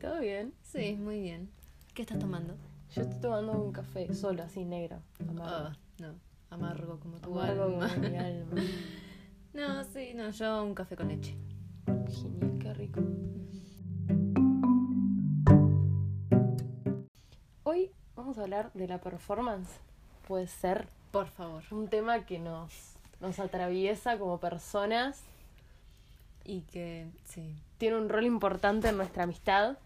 Todo bien. Sí, muy bien. ¿Qué estás tomando? Yo estoy tomando un café solo, así negro. Amargo. Ah, no, amargo como tu Amargo alma. como mi alma. No, sí, no, yo un café con leche. Genial, qué rico. Hoy vamos a hablar de la performance. Puede ser Por favor. un tema que nos, nos atraviesa como personas. Y que, sí. Tiene un rol importante en nuestra amistad.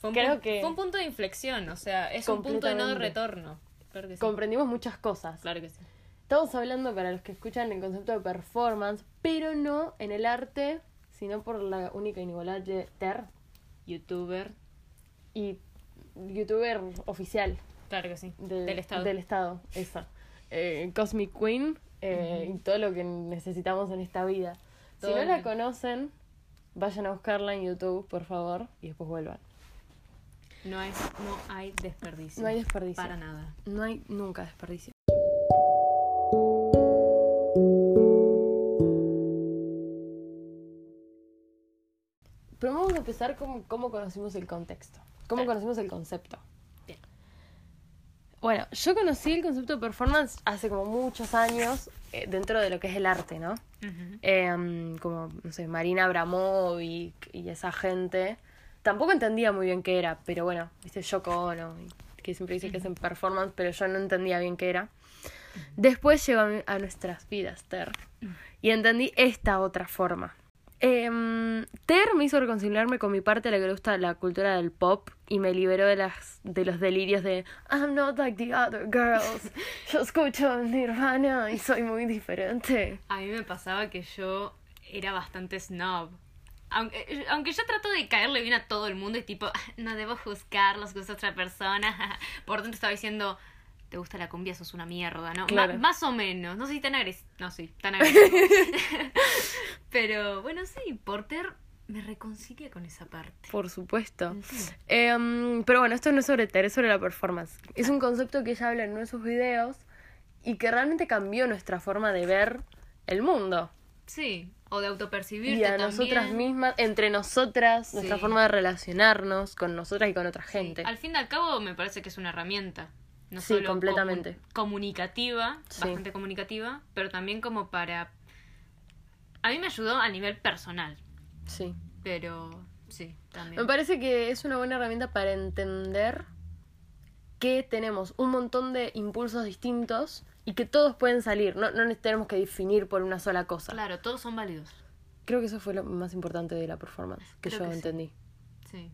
Fue un, Creo que- fue un punto de inflexión, o sea, es un punto de no retorno. Claro que sí. Comprendimos muchas cosas. Claro que sí. Estamos hablando para los que escuchan el concepto de performance, pero no en el arte, sino por la única inigualable Ter Youtuber. y youtuber oficial Claro que sí. de- Del Estado. Del Estado, esa. Eh, Cosmic Queen eh, y todo lo que necesitamos en esta vida. Todo si no la conocen, vayan a buscarla en YouTube, por favor, y después vuelvan. No hay, no hay desperdicio. No hay desperdicio. Para nada. No hay nunca desperdicio. Pero vamos a empezar con cómo conocimos el contexto. Cómo conocimos el concepto. Bueno, yo conocí el concepto de performance hace como muchos años eh, dentro de lo que es el arte, ¿no? Em, como, no sé, Marina Abramovic y esa gente. Tampoco entendía muy bien qué era, pero bueno, viste, Yoko Ono, que siempre dice que es en performance, pero yo no entendía bien qué era. Después llegó a nuestras vidas, Ter, y entendí esta otra forma. Em, Ter me hizo reconciliarme con mi parte a la que le gusta la cultura del pop y me liberó de las de los delirios de I'm not like the other girls. Yo escucho Nirvana y soy muy diferente. A mí me pasaba que yo era bastante snob. Aunque, aunque yo trato de caerle bien a todo el mundo y tipo, "Ah, no debo juzgar los gustos de otra persona. Por dentro estaba diciendo, te gusta la cumbia, sos una mierda, ¿no? Claro. más o menos. No sé si tan agresivo. No, sí, tan agresivo. Pero bueno, sí, Porter me reconcilia con esa parte. Por supuesto. Em, pero bueno, esto no es sobre Ter, es sobre la performance. Es un concepto que ella habla en uno de sus videos y que realmente cambió nuestra forma de ver el mundo. Sí, o de autopercibirte Y a también. nosotras mismas, entre nosotras, nuestra forma de relacionarnos con nosotras y con otra Sí, gente. Al fin y al cabo me parece que es una herramienta. No Sí, solo completamente. comu- comunicativa, Sí. bastante comunicativa, pero también como para... A mí me ayudó a nivel personal, Sí. pero sí, Me también. parece que es una buena herramienta para entender que tenemos un montón de impulsos distintos y que todos pueden salir. No, no nos tenemos que definir por una sola cosa. Claro, todos son válidos. Creo que eso fue lo más importante de la performance, que Creo yo que sí. entendí. Sí.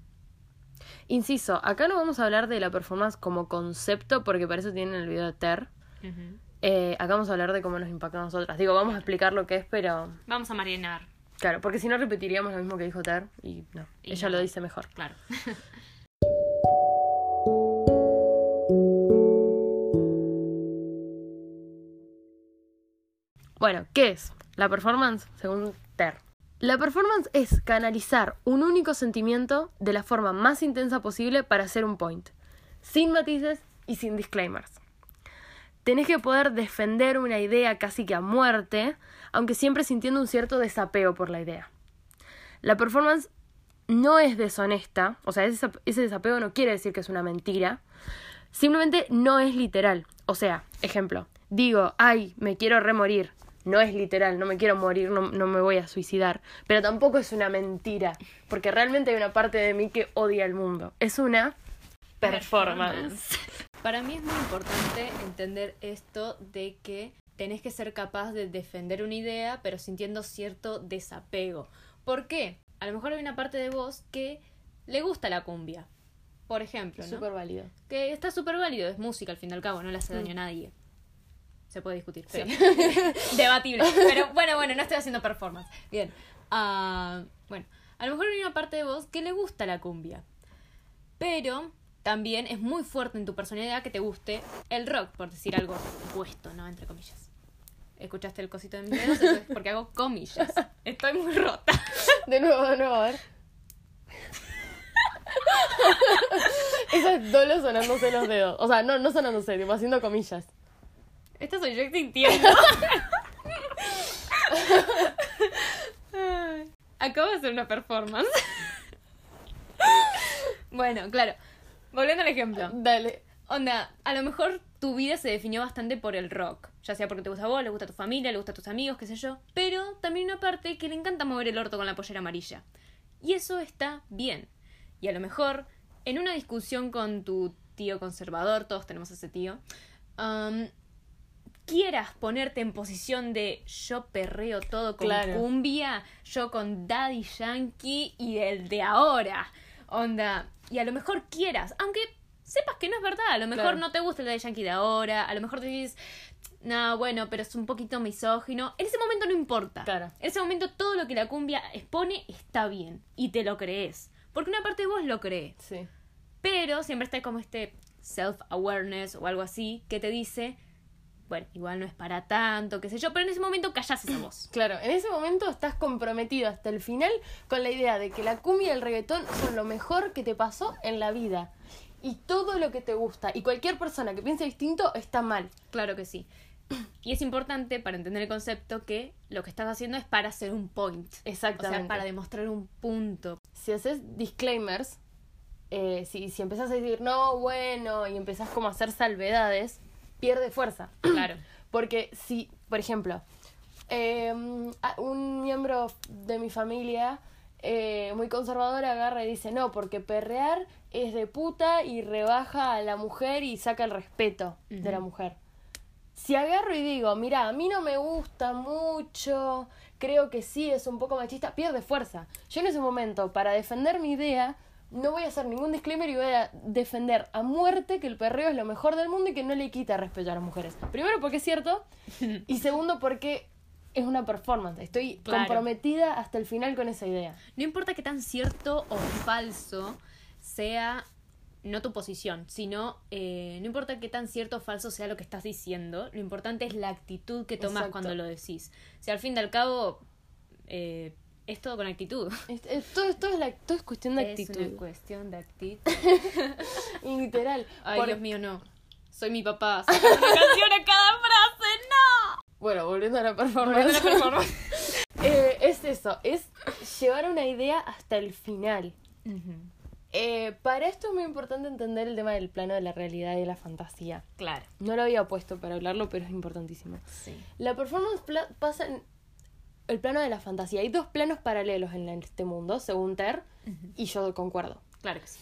Inciso, acá no vamos a hablar de la performance como concepto, porque para eso tienen el video de Ter. Eh, acá vamos a hablar de cómo nos impacta a nosotras. Digo, vamos a explicar lo que es, pero Vamos a marinar, claro, porque si no repetiríamos lo mismo que dijo Ter y no, Y ella no. lo dice mejor. claro. Bueno, ¿qué es la performance según Ter? La performance es canalizar un único sentimiento de la forma más intensa posible para hacer un point, sin matices y sin disclaimers. Tenés que poder defender una idea casi que a muerte, aunque siempre sintiendo un cierto desapego por la idea. La performance no es deshonesta, o sea, ese, desapego no quiere decir que es una mentira, simplemente no es literal. O sea, ejemplo, digo, ay, me quiero remorir. No es literal, no me quiero morir, no, no me voy a suicidar. Pero tampoco es una mentira, porque realmente hay una parte de mí que odia el mundo. Es una performance. Para mí es muy importante entender esto de que tenés que ser capaz de defender una idea, pero sintiendo cierto desapego. ¿Por qué? A lo mejor hay una parte de vos que le gusta la cumbia. Por ejemplo, ¿no? Súper válido. Que está súper válido, es música al fin y al cabo, no le hace daño a nadie. Se puede discutir. Sí. Debatible. Pero bueno, bueno, no estoy haciendo performance. Bien. Ah, bueno, a lo mejor hay una parte de vos que le gusta la cumbia. Pero también es muy fuerte en tu personalidad que te guste el rock, por decir algo puesto, ¿no? Entre comillas. ¿Escuchaste el cosito de mis dedos? Eso es porque hago comillas. Estoy muy rota. De nuevo, de nuevo, a ver. Eso es Dolo sonándose los dedos. O sea, no, no sonándose, tipo haciendo comillas. Esta soy yo sintiendo. Ay, Acabo de hacer una performance. Bueno, claro. Volviendo al ejemplo. Dale. Onda, a lo mejor tu vida se definió bastante por el rock. Ya sea porque te gusta a vos, le gusta a tu familia, le gusta a tus amigos, qué sé yo. Pero también una parte que le encanta mover el orto con la pollera amarilla. Y eso está bien. Y a lo mejor, en una discusión con tu tío conservador, todos tenemos ese tío, um, quieras ponerte en posición de yo perreo todo con Claro. cumbia, yo con Daddy Yankee y el de ahora. Onda, y a lo mejor quieras, aunque sepas que no es verdad, a lo mejor Claro. no te gusta el Daddy Yankee de ahora, a lo mejor te dices, no, bueno, pero es un poquito misógino. En ese momento no importa. Claro. En ese momento todo lo que la cumbia expone está bien y te lo crees. Porque una parte de vos lo cree. Sí. Pero siempre está como este self-awareness o algo así que te dice, bueno, igual no es para tanto, qué sé yo, pero en ese momento callás esa voz. Claro, en ese momento estás comprometido hasta el final con la idea de que la cumbia y el reggaetón son lo mejor que te pasó en la vida. Y todo lo que te gusta. Y cualquier persona que piense distinto está mal. Claro que sí. Y es importante para entender el concepto que lo que estás haciendo es para hacer un point. Exactamente. O sea, para demostrar un punto. Si haces disclaimers, eh, si, si empezás a decir no, bueno, y empezás como a hacer salvedades, pierde fuerza. Claro. Porque si, por ejemplo, eh, a- un miembro de mi familia eh, muy conservador agarra y dice, no, porque perrear es de puta y rebaja a la mujer y saca el respeto de la mujer. Si agarro y digo, mira, a mí no me gusta mucho, creo que sí es un poco machista, pierde fuerza. Yo en ese momento, para defender mi idea, no voy a hacer ningún disclaimer y voy a defender a muerte que el perreo es lo mejor del mundo y que no le quita respeto a las mujeres. Primero porque es cierto y segundo porque es una performance. Estoy Claro. comprometida hasta el final con esa idea. No importa qué tan cierto o falso sea no tu posición, sino eh, no importa qué tan cierto o falso sea lo que estás diciendo, lo importante es la actitud que tomas Exacto. cuando lo decís. Si al fin y al cabo eh, es todo con actitud. Es- es- todo, todo es la- todo es cuestión de Es actitud. una cuestión de actitud. Literal. Ay, Por- Dios mío, no. Soy mi papá. Saca una canción a cada frase, no. Bueno, volviendo a la performance. Volviendo a la performance. Eh, es eso, es llevar una idea hasta el final. Eh, para esto es muy importante entender el tema del plano de la realidad y de la fantasía. Claro. No lo había puesto para hablarlo, pero es importantísimo. Sí. La performance pasa en el plano de la fantasía. Hay dos planos paralelos en este mundo, según Ter, y yo concuerdo. Claro que sí.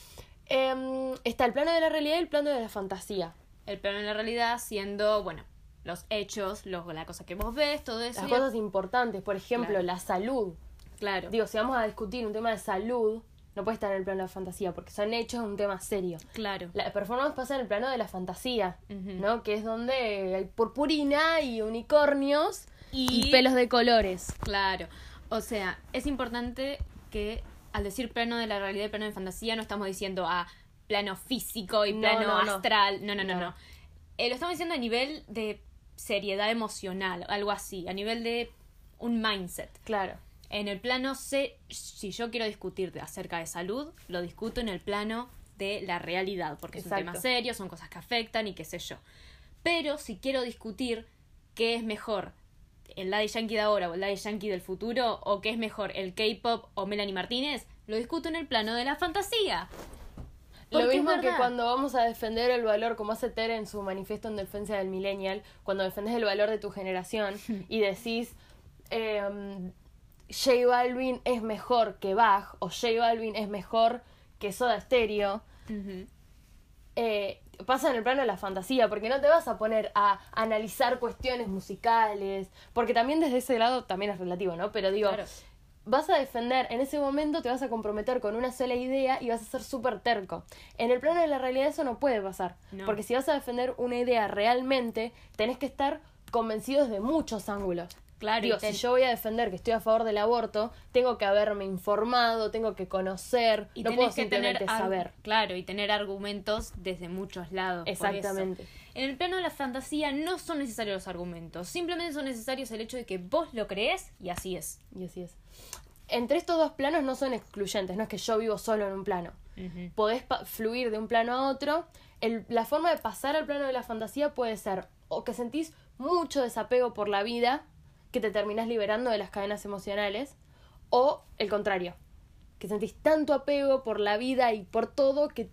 Em, está el plano de la realidad y el plano de la fantasía. El plano de la realidad siendo, bueno, los hechos, los, la cosa que vos ves, todo eso. Las y- cosas importantes, por ejemplo, Claro. la salud. Claro. Digo, si vamos a discutir un tema de salud, no puede estar en el plano de la fantasía, porque son hechos un tema serio. claro. La performance pasa en el plano de la fantasía. ¿no? Que es donde hay purpurina y unicornios y, Y- pelos de colores. Claro. O sea, es importante que al decir plano de la realidad y plano de fantasía no estamos diciendo a plano físico y No, plano no, no. astral. No, no, no, no. No. Eh, lo estamos diciendo a nivel de seriedad emocional, algo así, a nivel de un mindset. Claro. En el plano sé, si yo quiero discutir acerca de salud, lo discuto en el plano de la realidad, porque es un tema serio, son cosas que afectan y qué sé yo. Pero si quiero discutir qué es mejor, el Daddy Yankee de ahora o el Daddy Yankee del futuro, o qué es mejor, el K-pop o Melanie Martínez, lo discuto en el plano de la fantasía. Lo mismo que cuando vamos a defender el valor, como hace Tere en su manifiesto en defensa del millennial, cuando defendes el valor de tu generación y decís em, J Balvin es mejor que Bach o J Balvin es mejor que Soda Stereo, eh, pasa en el plano de la fantasía, porque no te vas a poner a analizar cuestiones musicales, porque también desde ese lado también es relativo, ¿no? Pero digo, Claro. vas a defender, en ese momento te vas a comprometer con una sola idea y vas a ser súper terco. En el plano de la realidad eso no puede pasar, No. porque si vas a defender una idea realmente, tenés que estar convencidos de muchos ángulos. Claro, Digo, si yo voy a defender que estoy a favor del aborto, tengo que haberme informado, tengo que conocer, Y no puedo que simplemente tener saber. Claro, y tener argumentos desde muchos lados. Exactamente. En el plano de la fantasía no son necesarios los argumentos, simplemente son necesarios el hecho de que vos lo crees y así es. Y así es. Entre estos dos planos no son excluyentes, no es que yo vivo solo en un plano. Podés fluir de un plano a otro. El- la forma de pasar al plano de la fantasía puede ser o que sentís mucho desapego por la vida, que te terminás liberando de las cadenas emocionales, o el contrario, que sentís tanto apego por la vida y por todo que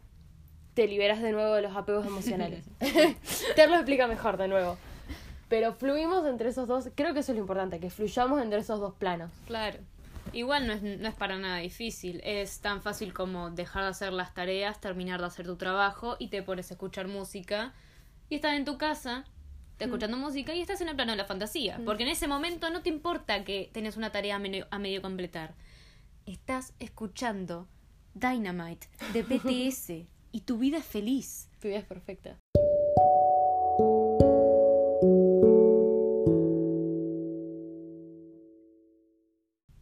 te liberas de nuevo de los apegos emocionales. te lo explica mejor de nuevo. Pero fluimos entre esos dos, creo que eso es lo importante, que fluyamos entre esos dos planos. Claro. Igual no es, no es para nada difícil. Es tan fácil como dejar de hacer las tareas, terminar de hacer tu trabajo y te pones a escuchar música. Y estás en tu casa, te escuchando música y estás en el plano de la fantasía. Porque en ese momento no te importa que tenés una tarea a medio, a medio completar. Estás escuchando Dynamite de BTS y tu vida es feliz. Tu vida es perfecta.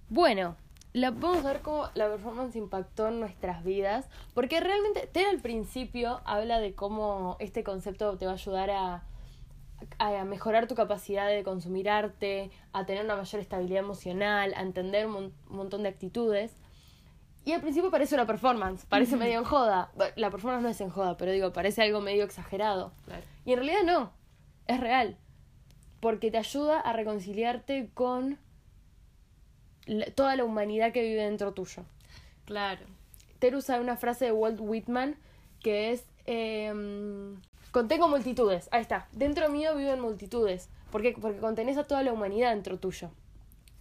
Bueno, la, a ver cómo la performance impactó en nuestras vidas, porque realmente, Ted al principio habla de cómo este concepto te va a ayudar a, a mejorar tu capacidad de consumir arte, a tener una mayor estabilidad emocional, a entender un, mon- un montón de actitudes. Y al principio parece una performance, parece medio en joda. La performance no es en joda, pero digo, parece algo medio exagerado. Claro. Y en realidad no, es real. Porque te ayuda a reconciliarte con la- toda la humanidad que vive dentro tuyo. Claro. Ter usa una frase de Walt Whitman que es em, contengo multitudes. Ahí está. Dentro mío viven multitudes. ¿Por qué? Porque contenés a toda la humanidad dentro tuyo.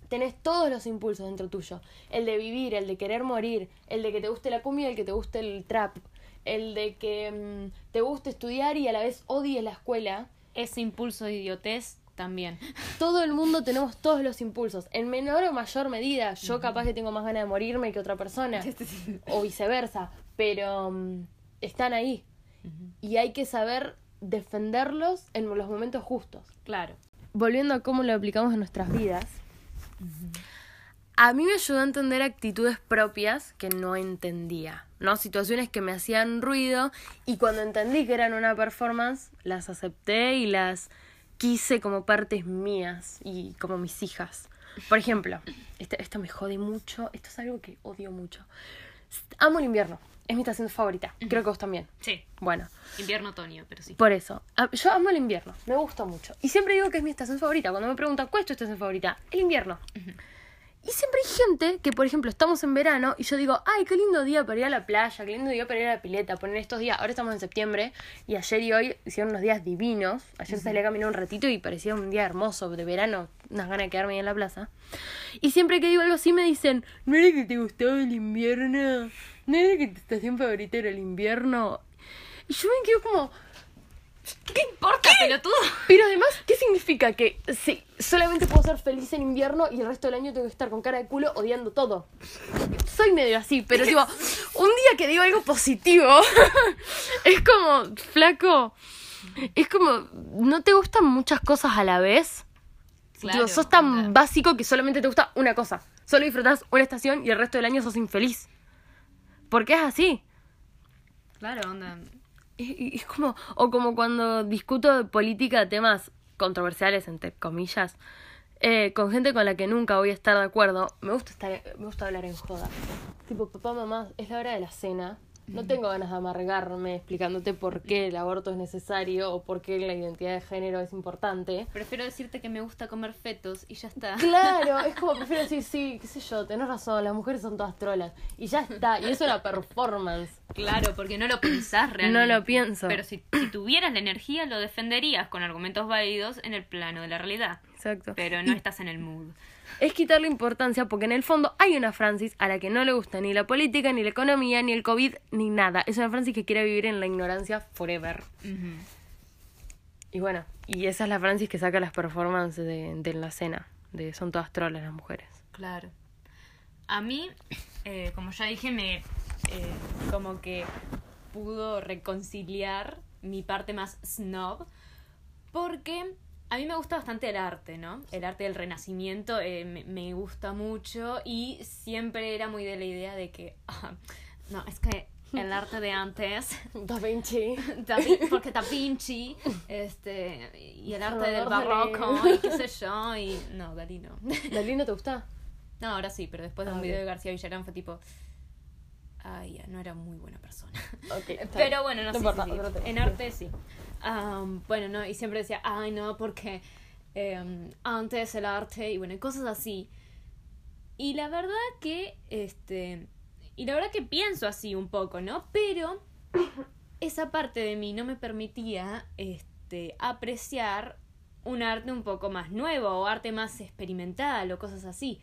Tenés todos los impulsos dentro tuyo. El de vivir, el de querer morir, el de que te guste la cumbia, el que te guste el trap, el de que em, te guste estudiar y a la vez odies la escuela. Ese impulso de idiotez también. Todo el mundo tenemos todos los impulsos, en menor o mayor medida. Yo capaz que tengo más ganas de morirme que otra persona, o viceversa, pero mm, están ahí. Y hay que saber defenderlos en los momentos justos. Claro. Volviendo a cómo lo aplicamos en nuestras vidas, a mí me ayudó a entender actitudes propias que no entendía, ¿no? Situaciones que me hacían ruido y cuando entendí que eran una performance, las acepté y las quise como partes mías y como mis hijas. Por ejemplo, este- esto me jode mucho, esto es algo que odio mucho. Amo el invierno, es mi estación favorita, creo que vos también. Sí. Bueno, Invierno otoño, pero sí. por eso, yo amo el invierno, me gusta mucho. Y siempre digo que es mi estación favorita. Cuando me preguntan cuál es tu estación favorita, el invierno. Y siempre hay gente que, por ejemplo, estamos en verano y yo digo, ay, qué lindo día para ir a la playa, qué lindo día para ir a la pileta, poner estos días. Ahora estamos en septiembre y ayer y hoy hicieron unos días divinos. Ayer salí a caminar un ratito y parecía un día hermoso de verano, unas ganas de quedarme ahí en la plaza. Y siempre que digo algo así me dicen, ¿no era que te gustaba el invierno? ¿No era que tu estación favorita era el invierno? Y yo me quedo como, ¿Qué importa, pelotudo? pero además, ¿qué significa que sí, solamente puedo ser feliz en invierno y el resto del año tengo que estar con cara de culo odiando todo? Soy medio así, pero digo, un día que digo algo positivo, es como, flaco, es como, ¿no te gustan muchas cosas a la vez? Digo, sos tan onda. básico que solamente te gusta una cosa. Solo disfrutás una estación y el resto del año sos infeliz. Porque es así. Claro, onda. Es como, o como cuando discuto de política temas controversiales, entre comillas, eh, con gente con la que nunca voy a estar de acuerdo, me gusta estar, me gusta hablar en joda. Tipo, papá, mamá, es la hora de la cena. No tengo ganas de amargarme explicándote por qué el aborto es necesario o por qué la identidad de género es importante. Prefiero decirte que me gusta comer fetos y ya está. Claro, es como prefiero decir, sí, qué sé yo, tenés razón, las mujeres son todas trolas. Y ya está, y eso es la performance. Claro, porque no lo pensás realmente. No lo pienso. Pero si, si tuvieras la energía, lo defenderías con argumentos válidos en el plano de la realidad. Exacto. Pero no estás en el mood. Es quitarle importancia porque en el fondo hay una Francis a la que no le gusta ni la política, ni la economía, ni el COVID, ni nada. Es una Francis que quiere vivir en la ignorancia forever. Y bueno, y esa es la Francis que saca las performances de, de la cena. De son todas trolas las mujeres. Claro. A mí, eh, como ya dije, me eh, como que pudo reconciliar mi parte más snob porque a mí me gusta bastante el arte, ¿no? El arte del renacimiento eh, me, me gusta mucho y siempre era muy de la idea de que, ah, no, es que el arte de antes Da Vinci. Da porque Da Vinci este y el arte del barroco y qué sé yo y no Dalí no ¿Dalí no te gusta? no ahora sí pero después de Ah, un video ok. de García Villarán fue tipo ay ya no era muy buena persona pero bueno no, No sí, importa, sí, sí. otro tema. en arte sí bueno no y siempre decía ay no porque em, antes el arte y bueno cosas así y la verdad que este Y la verdad que pienso así un poco, ¿no? Pero esa parte de mí no me permitía este, apreciar un arte un poco más nuevo o arte más experimental o cosas así.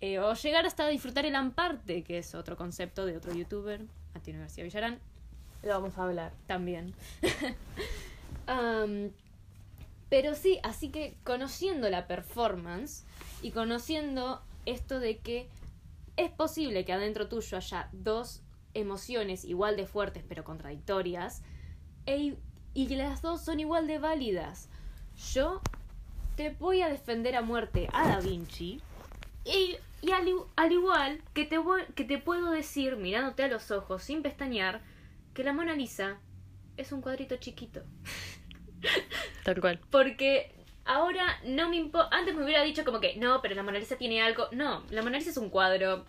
Eh, o llegar hasta disfrutar el amparte, que es otro concepto de otro youtuber, Antonio García Villarán, Lo vamos a hablar. también. Am, pero sí, así que conociendo la performance y conociendo esto de que es posible que adentro tuyo haya dos emociones igual de fuertes pero contradictorias e- y que las dos son igual de válidas. Yo te voy a defender a muerte a Da Vinci y, y al, igual que te, voy- que te puedo decir mirándote a los ojos sin pestañear que la Mona Lisa es un cuadrito chiquito. Tal cual. Porque ahora no me importa. Antes me hubiera dicho como que no, pero la Mona Lisa tiene algo. No, la Mona Lisa es un cuadro.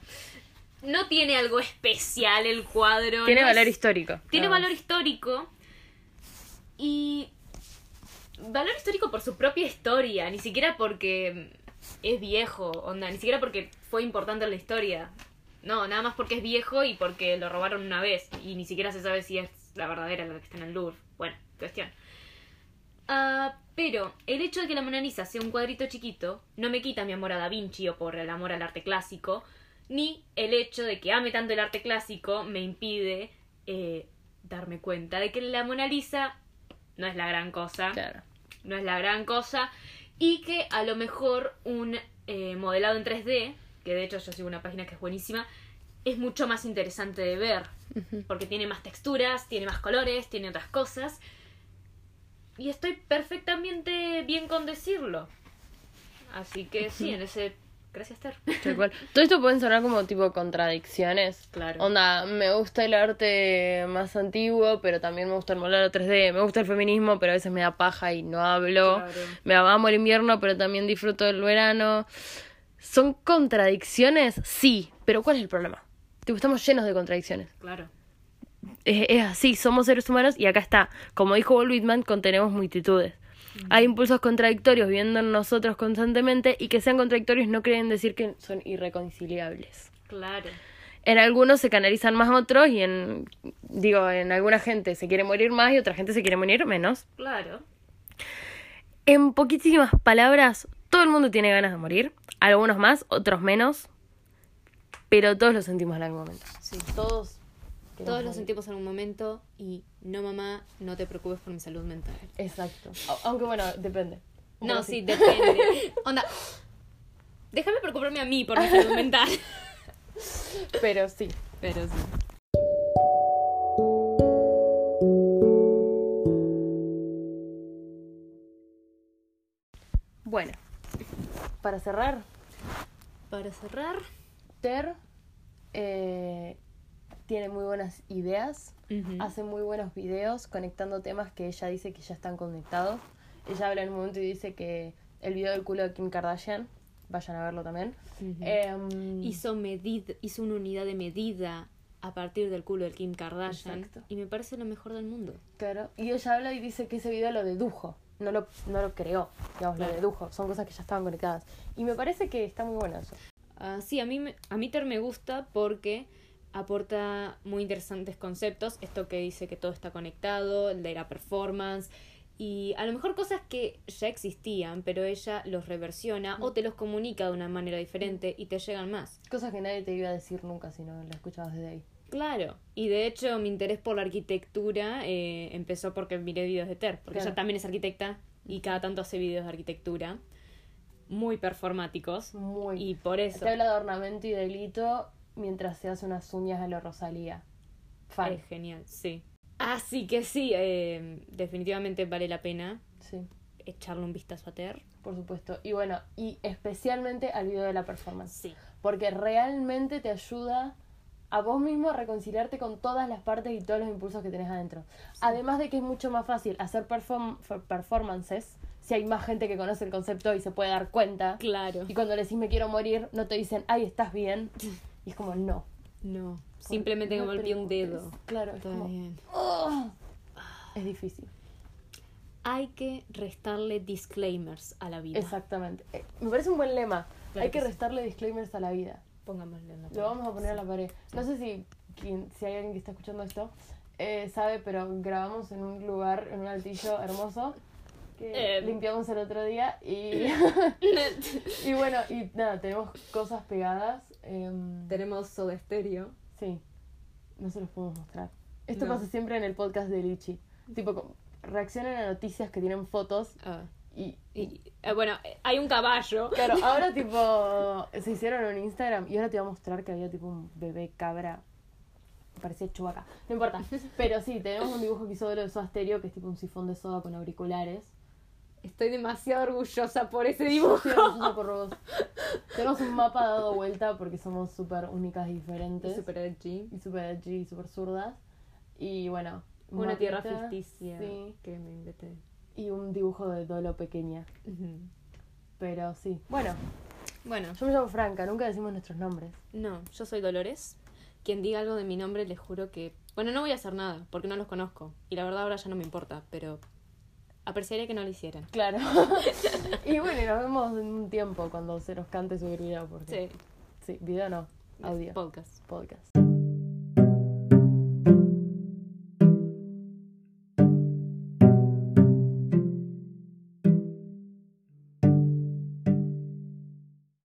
No tiene algo especial el cuadro. Tiene no valor es- histórico. Tiene valor histórico. Y. Valor histórico por su propia historia. Ni siquiera porque es viejo. Onda, ni siquiera porque fue importante en la historia. No, nada más porque es viejo y porque lo robaron una vez. Y ni siquiera se sabe si es la verdadera la que está en el Louvre. Bueno, cuestión. Ah, pero el hecho de que la Mona Lisa sea un cuadrito chiquito no me quita mi amor a Da Vinci o por el amor al arte clásico, ni el hecho de que ame tanto el arte clásico me impide eh, darme cuenta de que la Mona Lisa no es la gran cosa, Claro. no es la gran cosa, y que a lo mejor un eh, modelado en 3D, que de hecho yo sigo una página que es buenísima, es mucho más interesante de ver, porque tiene más texturas, tiene más colores, tiene otras cosas. Y estoy perfectamente bien con decirlo. Así que sí, en ese... Gracias, Ter. Todo esto pueden sonar como tipo contradicciones. Claro. Onda, me gusta el arte más antiguo, pero también me gusta el modelado 3D. Me gusta el feminismo, pero a veces me da paja y no hablo. Claro. Me amo el invierno, pero también disfruto del verano. ¿Son contradicciones? Sí, pero ¿cuál es el problema? Tipo, estamos llenos de contradicciones. Claro. Es, es así, somos seres humanos y acá está. Como dijo Walt Whitman, contenemos multitudes. Hay impulsos contradictorios viendo en nosotros constantemente y que sean contradictorios no quieren decir que son irreconciliables. Claro. En algunos se canalizan más otros y en, digo, en alguna gente se quiere morir más y otra gente se quiere morir menos. Claro. En poquísimas palabras, todo el mundo tiene ganas de morir. Algunos más, otros menos. Pero todos lo sentimos en algún momento. Sí. Todos. Todos lo sentimos en un momento y no, mamá, no te preocupes por mi salud mental. Exacto. Aunque bueno, depende. No, sí, depende. Onda, déjame preocuparme a mí por mi salud mental. Pero sí. Pero sí. Bueno, para cerrar, Para cerrar, Ter eh, tiene muy buenas ideas, hace muy buenos videos conectando temas que ella dice que ya están conectados. Ella habla en un momento y dice que el video del culo de Kim Kardashian, vayan a verlo también. Em, hizo, medid- hizo una unidad de medida a partir del culo de Kim Kardashian Exacto. y me parece lo mejor del mundo. Claro, y ella habla y dice que ese video lo dedujo, no lo, no lo creó, digamos, lo dedujo, son cosas que ya estaban conectadas. Y me parece que está muy bueno eso. Ah, sí, a mí, me- a mí Ter me gusta porque aporta muy interesantes conceptos. Esto que dice que todo está conectado, el de la performance. Y a lo mejor cosas que ya existían, pero ella los reversiona o te los comunica de una manera diferente y te llegan más. Cosas que nadie te iba a decir nunca si no lo escuchabas desde ahí. Claro, y de hecho mi interés por la arquitectura eh, empezó porque miré videos de Ter, porque Claro. ella también es arquitecta y cada tanto hace videos de arquitectura muy performáticos Muy. y por eso Te habla de ornamento y delito mientras se hace unas uñas a lo Rosalía. Fan. es genial, sí. Así que sí, eh, definitivamente vale la pena Sí, echarle un vistazo a Ter. por supuesto. Y bueno, y especialmente al video de la performance. Sí. Porque realmente te ayuda a vos mismo a reconciliarte con todas las partes y todos los impulsos que tenés adentro. Además de que es mucho más fácil hacer perform- for- performances si hay más gente que conoce el concepto y se puede dar cuenta. Claro. Y cuando le decís me quiero morir, no te dicen, ay, estás bien. Y es como, no. No, simplemente me golpeé un dedo. Claro, es Está como, bien. "Ugh". es difícil. Hay que restarle disclaimers a la vida. Exactamente. Eh, me parece un buen lema. Claro Hay que que sí. restarle disclaimers a la vida. Pongámosle en la Lo vamos a poner a la pared. No sé si, quien- si hay alguien que está escuchando esto eh, sabe, pero grabamos en un lugar, en un altillo hermoso que Eh. limpiamos el otro día y, y bueno, y nada, tenemos cosas pegadas. Em, Tenemos Soda Stereo. sí, no se los podemos mostrar. Esto No. pasa siempre en el podcast de Lichi. Tipo, reaccionan a noticias que tienen fotos Ah, y... y, eh, bueno, hay un caballo. Claro, ahora tipo se hicieron un Instagram y ahora te voy a mostrar que había tipo un bebé cabra. Parecía chubaca. No importa. Pero sí, tenemos un dibujo que hizo Oro de Soda Stereo, que es tipo un sifón de soda con auriculares. Estoy demasiado orgullosa por ese Estoy dibujo. orgullosa por vos. Tenemos un mapa dado vuelta porque somos súper únicas y diferentes. Super edgy. y súper edgy y súper zurdas. Y bueno. un Una tierra ficticia Sí. que me inventé. Y un dibujo de Dolo pequeña. Ujú. Pero sí. Bueno, Bueno, yo me llamo Franca, nunca decimos nuestros nombres. no, yo soy Dolores. Quien diga algo de mi nombre, les juro que. Bueno, no voy a hacer nada, porque no los conozco. Y la verdad ahora ya no me importa, pero apreciaría que no lo hicieran. Claro. y bueno, nos vemos en un tiempo cuando se nos cante subir video. Porque... Sí, Sí, video no, audio. podcast. Podcast.